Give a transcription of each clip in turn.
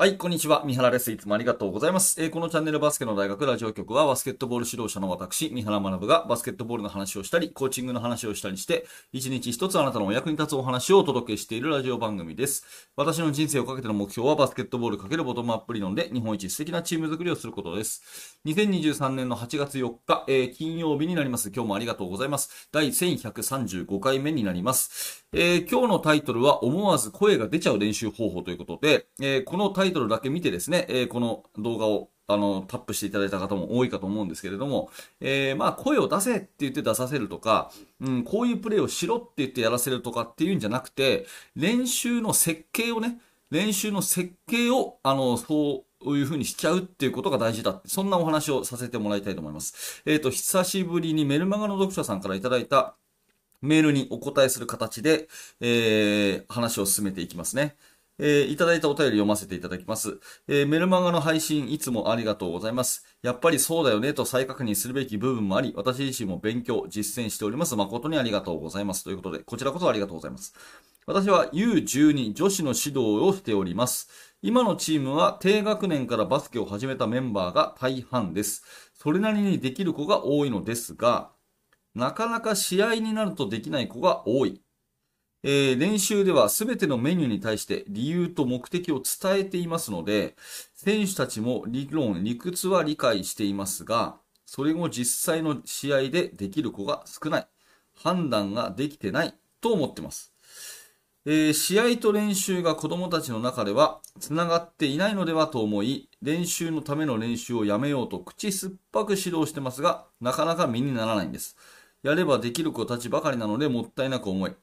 はい、こんにちは。三原です。いつもありがとうございます。えー、このチャンネルバスケの大学ラジオ局は、バスケットボール指導者の私、三原学がバスケットボールの話をしたり、コーチングの話をしたりして、一日一つあなたのお役に立つお話をお届けしているラジオ番組です。私の人生をかけての目標は、バスケットボールかけるボトムアップ理論で、日本一素敵なチーム作りをすることです。2023年の8月4日、えー、金曜日になります。今日もありがとうございます。第1135回目になります。えー、今日のタイトルは、思わず声が出ちゃう練習方法ということで、え、このタイイトルだけ見てですね、えー、この動画をあの、タップしていただいた方も多いかと思うんですけれども、えー、まあ、声を出せって言って出させるとか、うん、こういうプレーをしろって言ってやらせるとかっていうんじゃなくて、練習の設計をね、練習の設計を、あの、そういう風にしちゃうっていうことが大事だ。そんなお話をさせてもらいたいと思います。えっ、ー、と、久しぶりにメルマガの読者さんからいただいたメールにお答えする形で、えー、話を進めていきますね。えー、いただいたお便り読ませていただきます。えー、メルマガの配信いつもありがとうございます。やっぱりそうだよねと再確認するべき部分もあり、私自身も勉強、実践しております。誠にありがとうございます。ということで、こちらこそありがとうございます。私は U12 女子の指導をしております。今のチームは低学年からバスケを始めたメンバーが大半です。それなりにできる子が多いのですが、なかなか試合になるとできない子が多い。えー、練習では全てのメニューに対して理由と目的を伝えていますので、選手たちも理論、理屈は理解していますが、それを実際の試合でできる子が少ない。判断ができてないと思っています。えー、試合と練習が子供たちの中では繋がっていないのではと思い、練習のための練習をやめようと口酸っぱく指導してますが、なかなか身にならないんです。やればできる子たちばかりなのでもったいなく思い、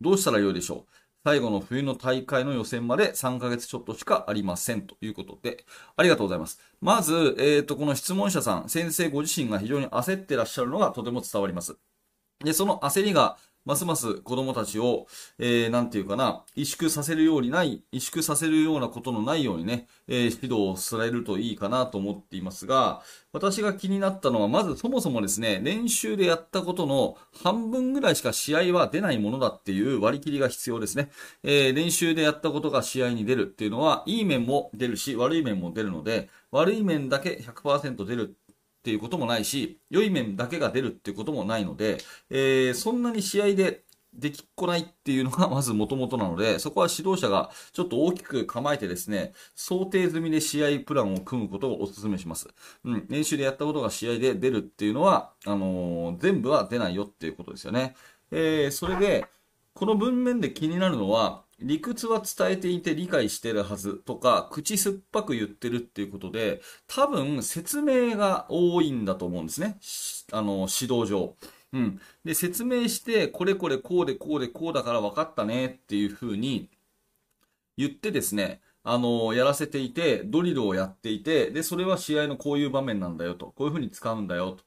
どうしたらよいでしょう？最後の冬の大会の予選まで3ヶ月ちょっとしかありませんということで、ありがとうございます。まず、えっ、ー、と、この質問者さん、先生ご自身が非常に焦ってらっしゃるのがとても伝わります。で、その焦りがますます子供たちを、えー、なんていうかな、萎縮させるようにない、萎縮させるようなことのないようにね、えー、指導をされるといいかなと思っていますが、私が気になったのは、まずそもそもですね、練習でやったことの半分ぐらいしか試合は出ないものだっていう割り切りが必要ですね。えー、練習でやったことが試合に出るっていうのは、いい面も出るし、悪い面も出るので、悪い面だけ100%出るっていうこともないし、良い面だけが出るっていうこともないので、えー、そんなに試合でできっこないっていうのが まず元々なので、そこは指導者がちょっと大きく構えてですね、想定済みで試合プランを組むことをお勧めします。うん、練習でやったことが試合で出るっていうのは、あのー、全部は出ないよっていうことですよね。えー、それで、この文面で気になるのは、理屈は伝えていて理解してるはずとか、口酸っぱく言ってるっていうことで、多分説明が多いんだと思うんですね。あの、指導上。うん。で、説明して、これこれこうでこうでこうだから分かったねっていう風に言ってですね、あの、やらせていて、ドリルをやっていて、で、それは試合のこういう場面なんだよと、こういう風に使うんだよと、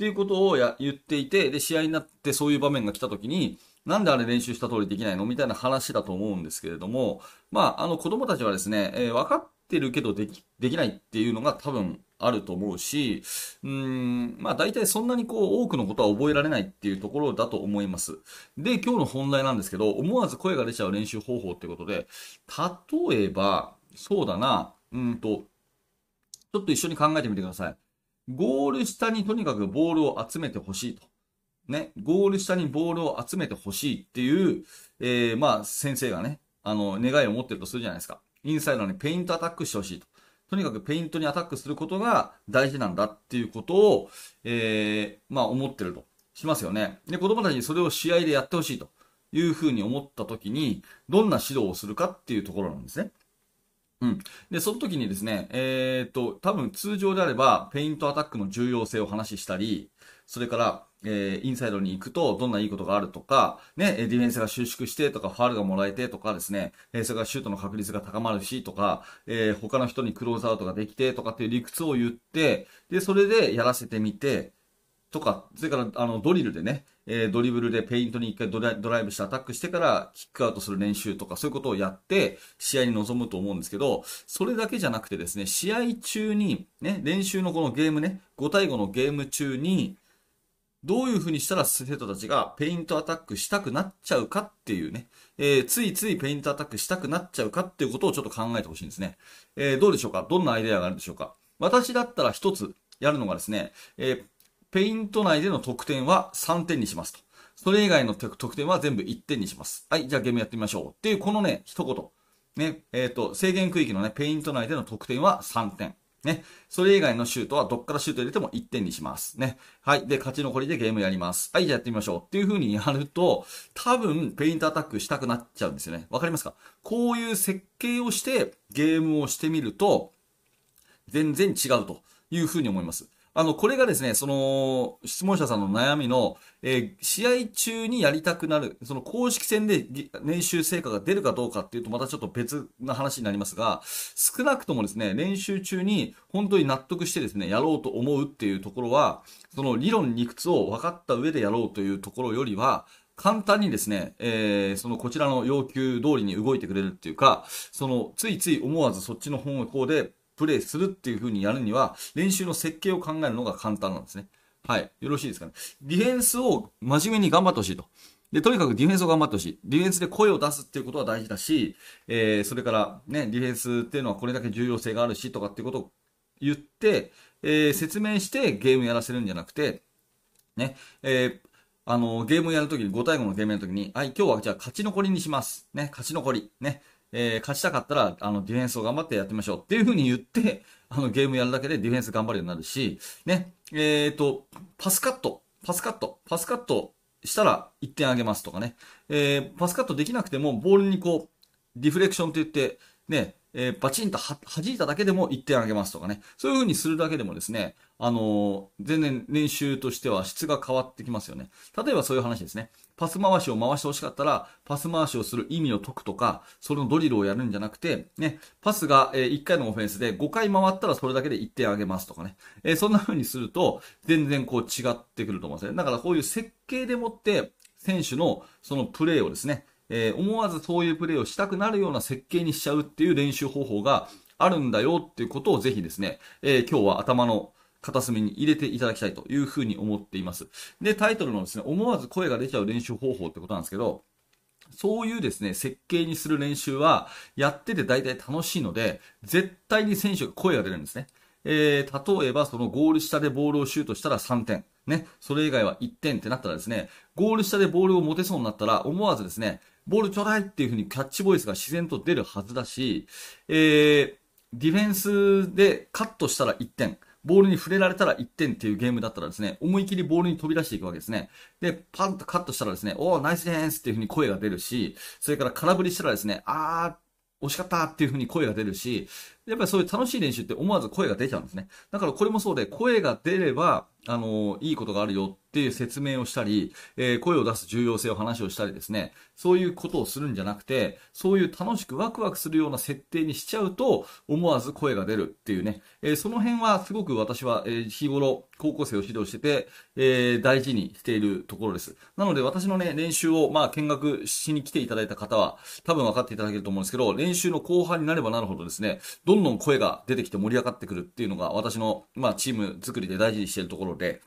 っていうことをや言っていて、で、試合になってそういう場面が来た時に、なんであれ練習した通りできないの？みたいな話だと思うんですけれども、まあ、あの子供たちはですね、えー、分かってるけどでき、できないっていうのが多分あると思うし、うん、まあ大体そんなにこう多くのことは覚えられないっていうところだと思います。で、今日の本題なんですけど、思わず声が出ちゃう練習方法ってことで、例えば、そうだな、うんと、ちょっと一緒に考えてみてください。ゴール下にとにかくボールを集めてほしいと。ね、ゴール下にボールを集めてほしいっていう、えー、まあ、先生がね、あの、願いを持ってるとするじゃないですか。インサイドにペイントアタックしてほしいと。とにかくペイントにアタックすることが大事なんだっていうことを、えー、まあ、思ってると。しますよね。で、子供たちにそれを試合でやってほしいというふうに思った時に、どんな指導をするかっていうところなんですね。うん。で、その時にですね、えー、っと、多分通常であれば、ペイントアタックの重要性を話したり、それから、えー、インサイドに行くとどんないいことがあるとか、ね、ディフェンスが収縮してとか、ファールがもらえてとかですね、えー、それからシュートの確率が高まるしとか、えー、他の人にクローズアウトができてとかっていう理屈を言って、で、それでやらせてみて、とか、それから、あの、ドリルでね、えー、ドリブルでペイントに一回ドライブしてアタックしてからキックアウトする練習とかそういうことをやって試合に臨むと思うんですけど、それだけじゃなくてですね、試合中に、ね、練習のこのゲームね、5対5のゲーム中に、どういう風にしたら生徒たちがペイントアタックしたくなっちゃうかっていうね、えー、ついついペイントアタックしたくなっちゃうかっていうことをちょっと考えてほしいんですね。えー、どうでしょうか？どんなアイデアがあるんでしょうか？私だったら一つやるのがですね、えー、ペイント内での得点は3点にしますと。それ以外の得点は全部1点にします。はい、じゃあゲームやってみましょう。っていうこのね、一言。ね、えっ、ー、と、制限区域のね、ペイント内での得点は3点。ね。それ以外のシュートはどっからシュート入れても1点にします。ね。はい。で、勝ち残りでゲームやります。はい、じゃあやってみましょう。っていう風にやると、多分、ペイントアタックしたくなっちゃうんですよね。わかりますか？こういう設計をしてゲームをしてみると、全然違うという風に思います。あの、これがですね、その、質問者さんの悩みの、えー、試合中にやりたくなる、その公式戦で練習成果が出るかどうかっていうとまたちょっと別な話になりますが、少なくともですね、練習中に本当に納得してですね、やろうと思うっていうところは、その理論理屈を分かった上でやろうというところよりは、簡単にですね、えー、そのこちらの要求通りに動いてくれるっていうか、そのついつい思わずそっちの方向でプレイするっていう風にやるには、練習の設計を考えるのが簡単なんですね。はい。よろしいですかね。ディフェンスを真面目に頑張ってほしいと。で、とにかくディフェンスを頑張ってほしい。ディフェンスで声を出すっていうことは大事だし、えー、それからね、ディフェンスっていうのはこれだけ重要性があるしとかっていうことを言って、えー、説明してゲームやらせるんじゃなくて、ね、えー、あの、ゲームをやるときに、5対5のゲームやるときに、はい、今日はじゃあ勝ち残りにします。ね、勝ち残り。ね、えー、勝ちたかったら、あの、ディフェンスを頑張ってやってみましょうっていう風に言って、あの、ゲームやるだけでディフェンス頑張るようになるし、ね、えっ、ー、と、パスカット、パスカット、パスカットしたら1点あげますとかね、えー、パスカットできなくても、ボールにこう、ディフレクションって言って、ね、えー、バチンとは弾いただけでも1点あげますとかね。そういう風にするだけでもですね、あのー、全然練習としては質が変わってきますよね。例えばそういう話ですね。パス回しを回してほしかったら、パス回しをする意味を解くとか、それのドリルをやるんじゃなくて、ね、パスが、1回のオフェンスで5回回ったらそれだけで1点あげますとかね。え、そんな風にすると、全然こう違ってくると思うんですね。だからこういう設計でもって、選手のそのプレーをですね、えー、思わずそういうプレーをしたくなるような設計にしちゃうっていう練習方法があるんだよっていうことをぜひですね、えー、今日は頭の片隅に入れていただきたいというふうに思っています。で、タイトルのですね、思わず声が出ちゃう練習方法ってことなんですけど、そういうですね、設計にする練習は、やってて大体楽しいので、絶対に選手が声が出るんですね。えー、例えばそのゴール下でボールをシュートしたら3点。ね。それ以外は1点ってなったらですね、ゴール下でボールを持てそうになったら、思わずですね、ボールちょうだいっていう風にキャッチボイスが自然と出るはずだし、えー、ディフェンスでカットしたら1点。ボールに触れられたら1点っていうゲームだったらですね、思い切りボールに飛び出していくわけですね。で、パンとカットしたらですね、おー、ナイスデンスっていう風に声が出るし、それから空振りしたらですね、あー、惜しかったっていう風に声が出るし、やっぱりそういう楽しい練習って思わず声が出ちゃうんですね。だからこれもそうで、声が出れば、あの、いいことがあるよっていう説明をしたり、えー、声を出す重要性を話をしたりですね、そういうことをするんじゃなくて、そういう楽しくワクワクするような設定にしちゃうと、思わず声が出るっていうね、えー、その辺はすごく私は、えー、日頃、高校生を指導してて、えー、大事にしているところです。なので私のね、練習を、まあ、見学しに来ていただいた方は、多分分かっていただけると思うんですけど、練習の後半になればなるほどですね、どんどん声が出てきて盛り上がってくるっていうのが、私の、まあ、チーム作りで大事にしているところで、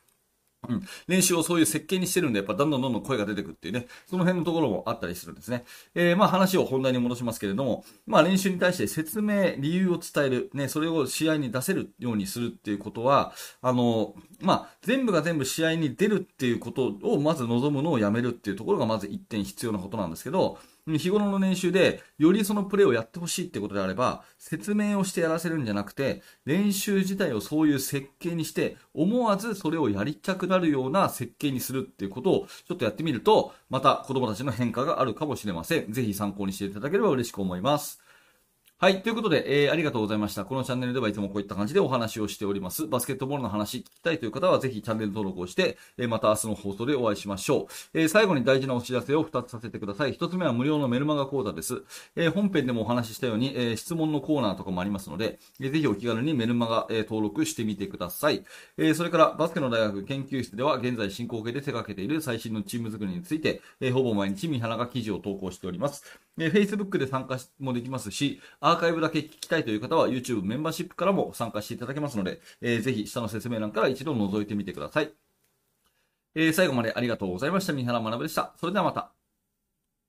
うん。練習をそういう設計にしてるんで、やっぱどんどんどんどん声が出てくっていうね、その辺のところもあったりするんですね。えー、まあ話を本題に戻しますけれども、まあ練習に対して説明、理由を伝える、ね、それを試合に出せるようにするっていうことは、あの、まあ全部が全部試合に出るっていうことをまず望むのをやめるっていうところがまず一点必要なことなんですけど、日頃の練習で、よりそのプレーをやってほしいってことであれば、説明をしてやらせるんじゃなくて、練習自体をそういう設計にして、思わずそれをやりたくなるような設計にするっていうことを、ちょっとやってみると、また子供たちの変化があるかもしれません。ぜひ参考にしていただければ嬉しく思います。はい。ということで、えー、ありがとうございました。このチャンネルではいつもこういった感じでお話をしております。バスケットボールの話聞きたいという方は、ぜひチャンネル登録をして、えー、また明日の放送でお会いしましょう。えー、最後に大事なお知らせを2つさせてください。1つ目は無料のメルマガ講座です。え本編でもお話ししたように、え質問のコーナーとかもありますので、えぜひお気軽にメルマガ、え登録してみてください。えそれから、バスケの大学研究室では、現在進行形で手掛けている最新のチーム作りについて、えほぼ毎日三原が記事を投稿しております。え Facebook で参加もできますし、アーカイブだけ聞きたいという方は YouTube メンバーシップからも参加していただけますので、えー、ぜひ下の説明欄から一度覗いてみてください。えー最後までありがとうございました。三原学でした。それではまた。